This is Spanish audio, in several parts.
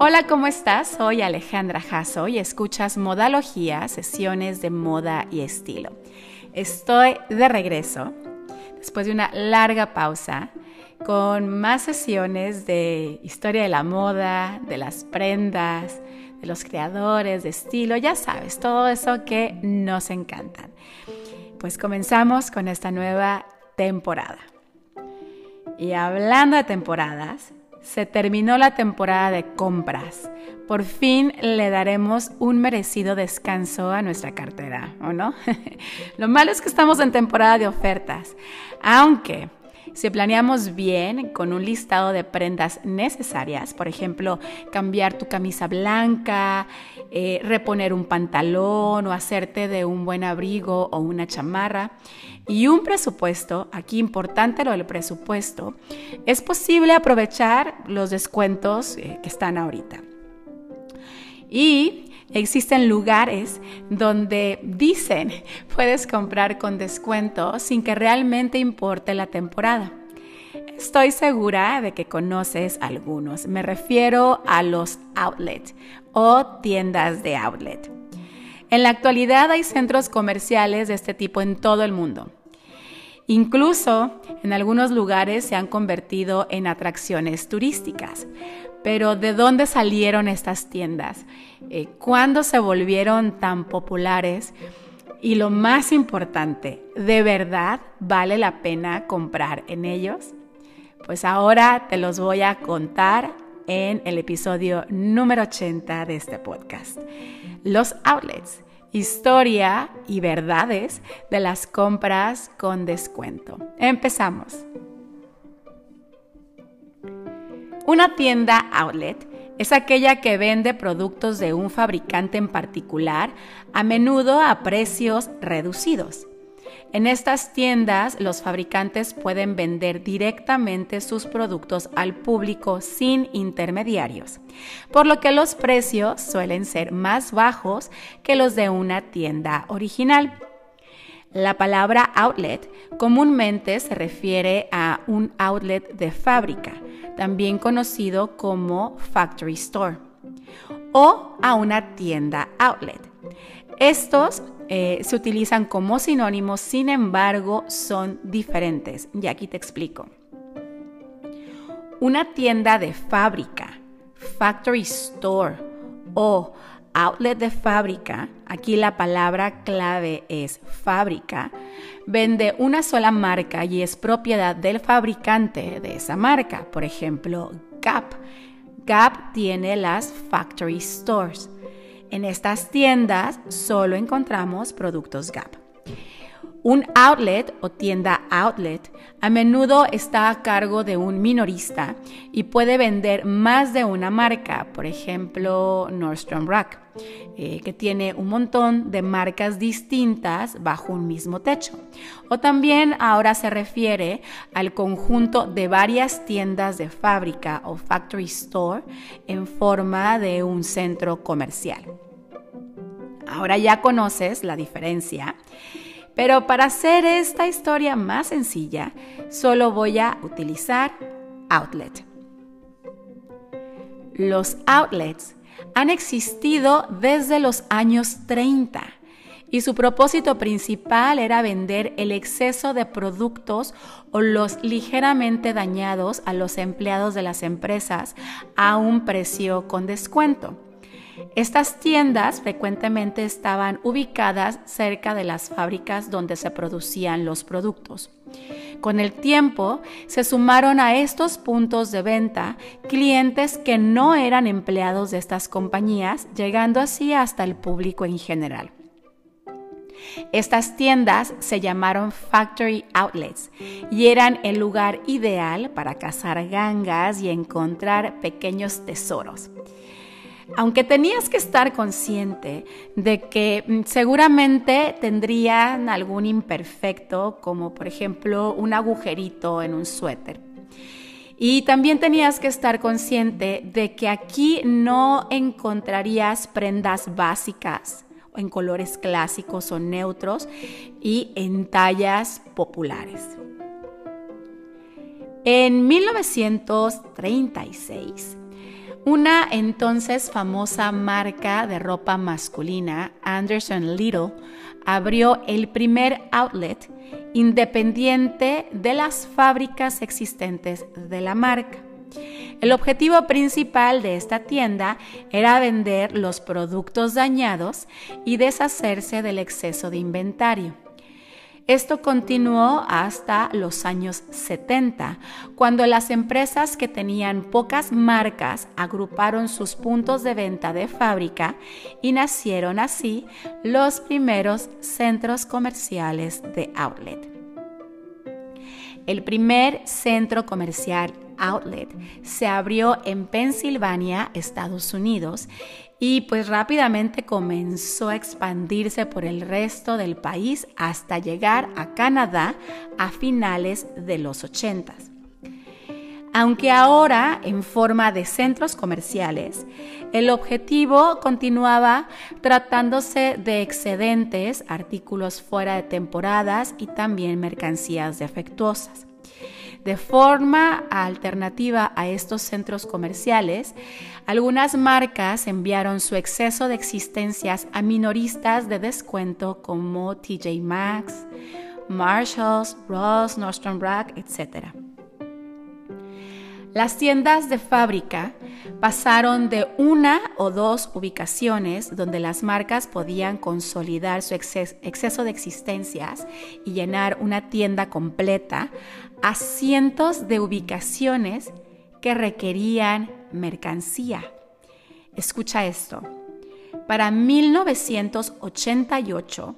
Hola, ¿cómo estás? Soy Alejandra Jasso y escuchas Modalogía, sesiones de moda y estilo. Estoy de regreso después de una larga pausa con más sesiones de historia de la moda, de las prendas, de los creadores de estilo, ya sabes, todo eso que nos encantan. Pues comenzamos con esta nueva temporada. Y hablando de temporadas, se terminó la temporada de compras. Por fin le daremos un merecido descanso a nuestra cartera, ¿o no? Lo malo es que estamos en temporada de ofertas, aunque si planeamos bien con un listado de prendas necesarias, por ejemplo, cambiar tu camisa blanca, eh, reponer un pantalón o hacerte de un buen abrigo o una chamarra, y un presupuesto, aquí importante lo del presupuesto, es posible aprovechar los descuentos eh, que están ahorita. Y existen lugares donde dicen puedes comprar con descuento sin que realmente importe la temporada. Estoy segura de que conoces algunos. Me refiero a los outlets o tiendas de outlet. En la actualidad hay centros comerciales de este tipo en todo el mundo. Incluso en algunos lugares se han convertido en atracciones turísticas. Pero ¿de dónde salieron estas tiendas? Eh, ¿Cuándo se volvieron tan populares? Y lo más importante, ¿de verdad vale la pena comprar en ellos? Pues ahora te los voy a contar en el episodio número 80 de este podcast. Los outlets, historia y verdades de las compras con descuento. Empezamos. Una tienda outlet es aquella que vende productos de un fabricante en particular, a menudo a precios reducidos. En estas tiendas, los fabricantes pueden vender directamente sus productos al público sin intermediarios, por lo que los precios suelen ser más bajos que los de una tienda original. La palabra outlet comúnmente se refiere a un outlet de fábrica, también conocido como factory store, o a una tienda outlet. Estos eh, se utilizan como sinónimos, sin embargo, son diferentes. Y aquí te explico. Una tienda de fábrica, factory store o outlet de fábrica, aquí la palabra clave es fábrica, vende una sola marca y es propiedad del fabricante de esa marca. Por ejemplo, Gap. Gap tiene las factory stores. En estas tiendas solo encontramos productos Gap. Un outlet o tienda outlet a menudo está a cargo de un minorista y puede vender más de una marca, por ejemplo Nordstrom Rack, eh, que tiene un montón de marcas distintas bajo un mismo techo. O también ahora se refiere al conjunto de varias tiendas de fábrica o factory store en forma de un centro comercial. Ahora ya conoces la diferencia. Pero para hacer esta historia más sencilla, solo voy a utilizar outlet. Los outlets han existido desde los años 30 y su propósito principal era vender el exceso de productos o los ligeramente dañados a los empleados de las empresas a un precio con descuento. Estas tiendas frecuentemente estaban ubicadas cerca de las fábricas donde se producían los productos. Con el tiempo se sumaron a estos puntos de venta clientes que no eran empleados de estas compañías, llegando así hasta el público en general. Estas tiendas se llamaron Factory Outlets y eran el lugar ideal para cazar gangas y encontrar pequeños tesoros aunque tenías que estar consciente de que mm, seguramente tendrían algún imperfecto, como por ejemplo un agujerito en un suéter. Y también tenías que estar consciente de que aquí no encontrarías prendas básicas en colores clásicos o neutros y en tallas populares. En 1936, Una entonces famosa marca de ropa masculina, Anderson Little, abrió el primer outlet independiente de las fábricas existentes de la marca. El objetivo principal de esta tienda era vender los productos dañados y deshacerse del exceso de inventario. Esto continuó hasta los años 70, cuando las empresas que tenían pocas marcas agruparon sus puntos de venta de fábrica y nacieron así los primeros centros comerciales de outlet. El primer centro comercial outlet se abrió en Pensilvania, Estados Unidos, y pues rápidamente comenzó a expandirse por el resto del país hasta llegar a Canadá a finales de los 80. Aunque ahora en forma de centros comerciales, el objetivo continuaba tratándose de excedentes, artículos fuera de temporadas y también mercancías defectuosas. De forma alternativa a estos centros comerciales, algunas marcas enviaron su exceso de existencias a minoristas de descuento como TJ Maxx, Marshalls, Ross, Nordstrom Rack, etc. Las tiendas de fábrica pasaron de una o dos ubicaciones donde las marcas podían consolidar su exceso de existencias y llenar una tienda completa a cientos de ubicaciones que requerían mercancía. Escucha esto. Para 1988,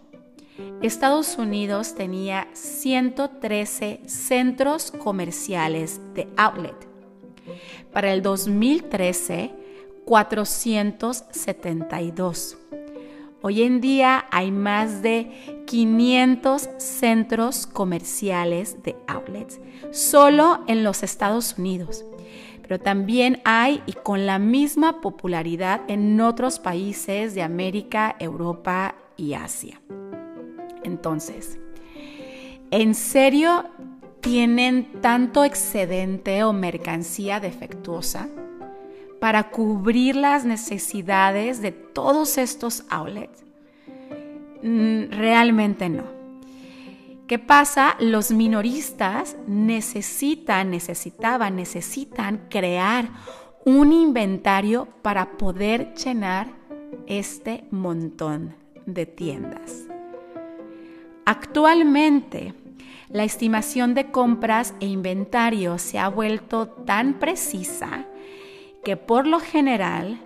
Estados Unidos tenía 113 centros comerciales de outlet. Para el 2013, 472. Hoy en día hay más de 500 centros comerciales de outlets solo en los Estados Unidos, pero también hay y con la misma popularidad en otros países de América, Europa y Asia. Entonces, ¿en serio tienen tanto excedente o mercancía defectuosa? para cubrir las necesidades de todos estos outlets? Mm, realmente no. ¿Qué pasa? Los minoristas necesitan, necesitaban, necesitan crear un inventario para poder llenar este montón de tiendas. Actualmente, la estimación de compras e inventario se ha vuelto tan precisa que por lo general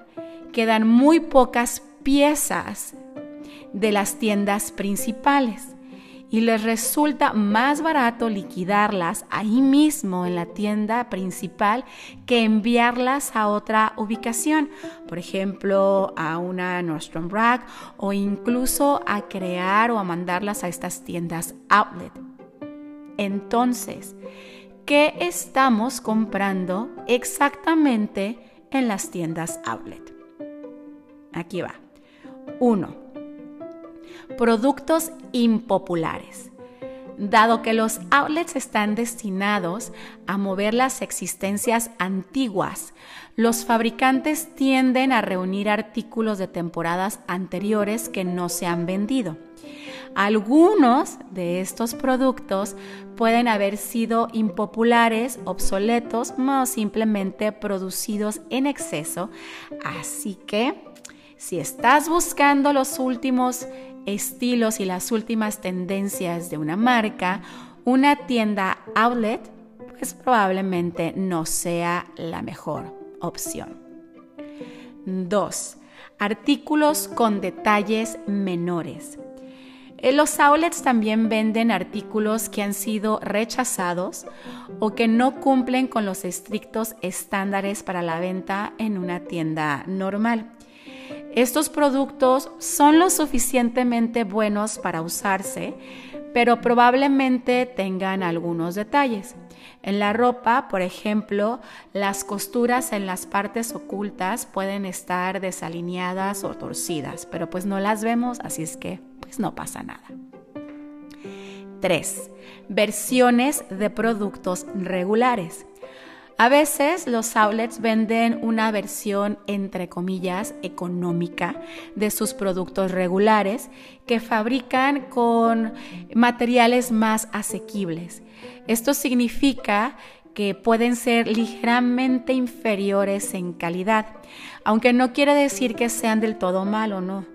quedan muy pocas piezas de las tiendas principales y les resulta más barato liquidarlas ahí mismo en la tienda principal que enviarlas a otra ubicación, por ejemplo, a una Nordstrom Rack o incluso a crear o a mandarlas a estas tiendas outlet. Entonces, ¿qué estamos comprando exactamente en las tiendas outlet. Aquí va. 1. Productos impopulares. Dado que los outlets están destinados a mover las existencias antiguas, los fabricantes tienden a reunir artículos de temporadas anteriores que no se han vendido. Algunos de estos productos pueden haber sido impopulares, obsoletos o simplemente producidos en exceso. Así que si estás buscando los últimos estilos y las últimas tendencias de una marca, una tienda outlet pues probablemente no sea la mejor opción. 2. Artículos con detalles menores. Eh, los outlets también venden artículos que han sido rechazados o que no cumplen con los estrictos estándares para la venta en una tienda normal. Estos productos son lo suficientemente buenos para usarse, pero probablemente tengan algunos detalles. En la ropa, por ejemplo, las costuras en las partes ocultas pueden estar desalineadas o torcidas, pero pues no las vemos, así es que no pasa nada. 3. Versiones de productos regulares. A veces los outlets venden una versión, entre comillas, económica de sus productos regulares que fabrican con materiales más asequibles. Esto significa que pueden ser ligeramente inferiores en calidad, aunque no quiere decir que sean del todo mal no.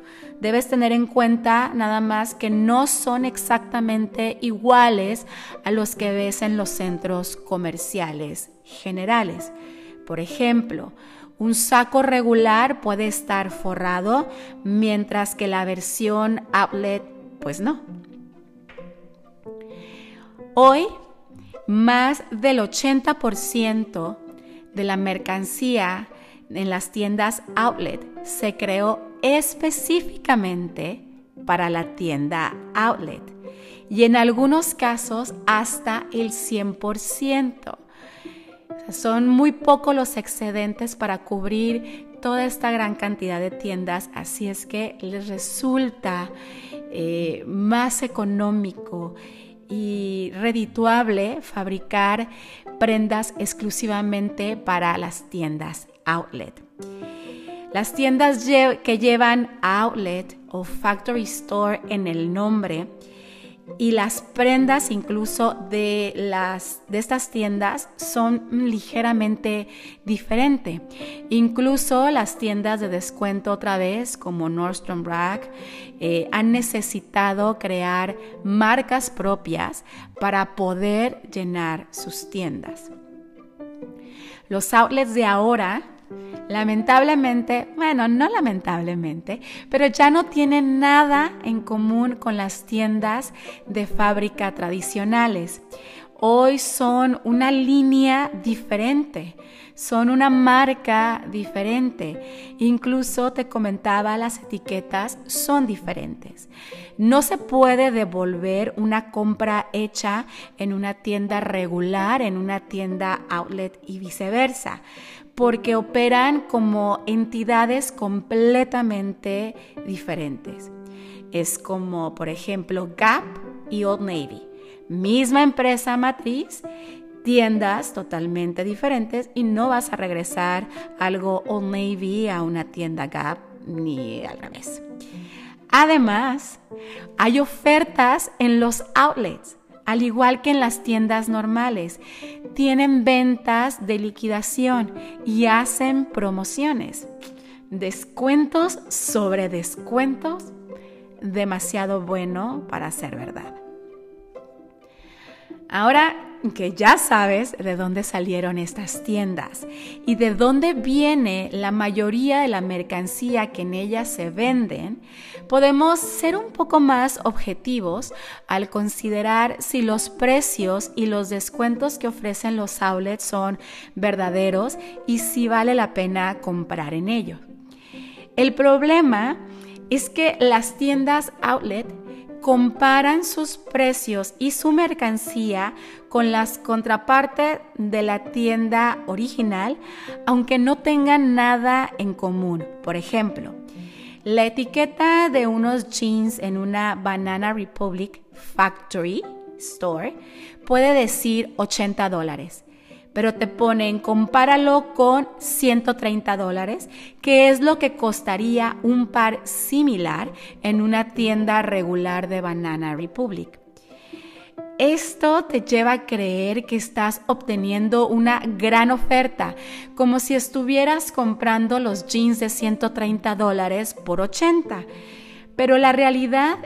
Debes tener en cuenta nada más que no son exactamente iguales a los que ves en los centros comerciales generales. Por ejemplo, un saco regular puede estar forrado, mientras que la versión outlet, pues no. Hoy más del 80% de la mercancía en las tiendas outlet. Se creó específicamente para la tienda outlet. Y en algunos casos hasta el 100%. son muy pocos los excedentes para cubrir toda esta gran cantidad de tiendas, así es que les resulta eh, más económico y redituable fabricar prendas exclusivamente para las tiendas outlet. Las tiendas que llevan outlet o factory store en el nombre y las prendas incluso de, las, de estas tiendas son ligeramente diferentes. Incluso las tiendas de descuento otra vez como Nordstrom Rack eh, han necesitado crear marcas propias para poder llenar sus tiendas. Los outlets de ahora lamentablemente, bueno, no lamentablemente, pero ya no tienen nada en común con las tiendas de fábrica tradicionales. Hoy son una línea diferente, son una marca diferente. Incluso te comentaba, las etiquetas son diferentes. No se puede devolver una compra hecha en una tienda regular, en una tienda outlet y viceversa porque operan como entidades completamente diferentes. Es como, por ejemplo, Gap y Old Navy. Misma empresa matriz, tiendas totalmente diferentes y no vas a regresar algo Old Navy a una tienda Gap ni al revés. Además, hay ofertas en los outlets al igual que en las tiendas normales. Tienen ventas de liquidación y hacen promociones. Descuentos sobre descuentos. Demasiado bueno para ser verdad. Ahora que ya sabes de dónde salieron estas tiendas y de dónde viene la mayoría de la mercancía que en ellas se venden, podemos ser un poco más objetivos al considerar si los precios y los descuentos que ofrecen los outlets son verdaderos y si vale la pena comprar en ellos. El problema es que las tiendas outlet comparan sus precios y su mercancía con las contrapartes de la tienda original, aunque no tengan nada en común. Por ejemplo, la etiqueta de unos jeans en una Banana Republic Factory Store puede decir 80 dólares pero te ponen, compáralo con 130 dólares, que es lo que costaría un par similar en una tienda regular de Banana Republic. Esto te lleva a creer que estás obteniendo una gran oferta, como si estuvieras comprando los jeans de 130 dólares por 80. Pero la realidad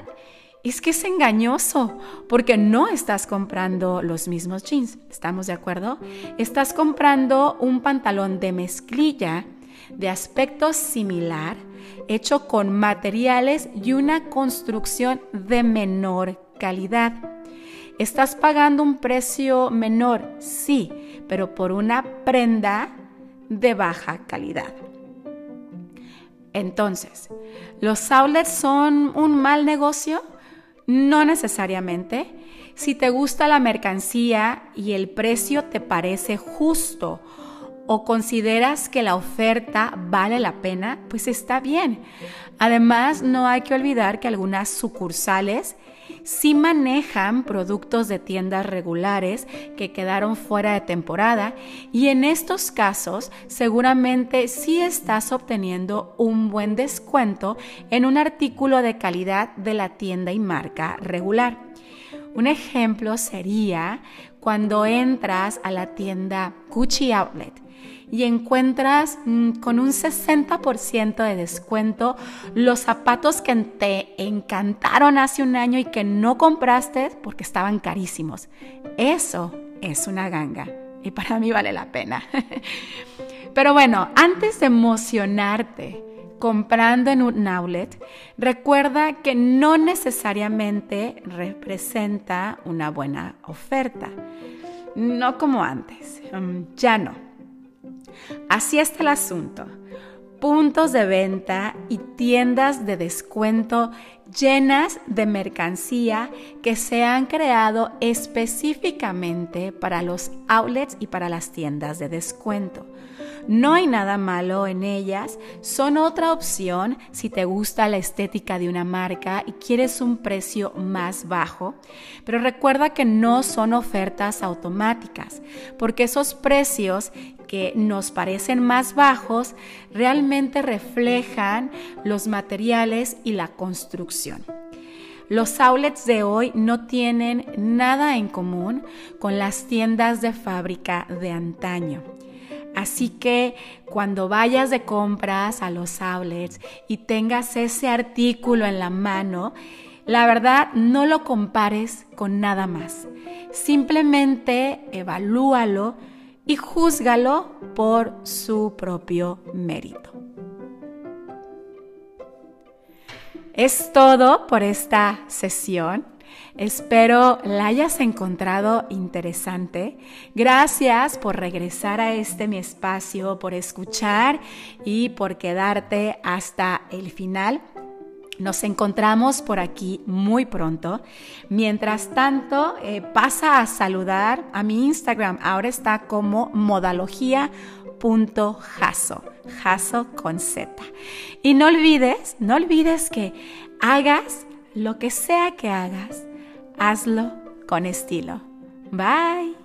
es que es engañoso porque no estás comprando los mismos jeans. ¿Estamos de acuerdo? Estás comprando un pantalón de mezclilla de aspecto similar, hecho con materiales y una construcción de menor calidad. ¿Estás pagando un precio menor? Sí, pero por una prenda de baja calidad. Entonces, ¿los outlets son un mal negocio? No necesariamente. Si te gusta la mercancía y el precio te parece justo o consideras que la oferta vale la pena, pues está bien. Además, no hay que olvidar que algunas sucursales sí manejan productos de tiendas regulares que quedaron fuera de temporada y en estos casos seguramente sí estás obteniendo un buen descuento en un artículo de calidad de la tienda y marca regular. Un ejemplo sería cuando entras a la tienda Gucci Outlet y encuentras mm, con un 60% de descuento los zapatos que te encantaron hace un año y que no compraste porque estaban carísimos. Eso es una ganga y para mí vale la pena. Pero bueno, antes de emocionarte comprando en un outlet, recuerda que no necesariamente representa una buena oferta. No como antes, mm, ya no. Así está el asunto. Puntos de venta y tiendas de descuento llenas de mercancía que se han creado específicamente para los outlets y para las tiendas de descuento. No hay nada malo en ellas, son otra opción si te gusta la estética de una marca y quieres un precio más bajo, pero recuerda que no son ofertas automáticas, porque esos precios que nos parecen más bajos realmente reflejan los materiales y la construcción. Los outlets de hoy no tienen nada en común con las tiendas de fábrica de antaño. Así que cuando vayas de compras a los outlets y tengas ese artículo en la mano, la verdad no lo compares con nada más. Simplemente evalúalo y júzgalo por su propio mérito. Es todo por esta sesión. Espero la hayas encontrado interesante. Gracias por regresar a este mi espacio, por escuchar y por quedarte hasta el final. Nos encontramos por aquí muy pronto. Mientras tanto, eh, pasa a saludar a mi Instagram. Ahora está como modalogía.jaso, jaso con Z. Y no olvides, no olvides que hagas lo que sea que hagas hazlo con estilo. Bye.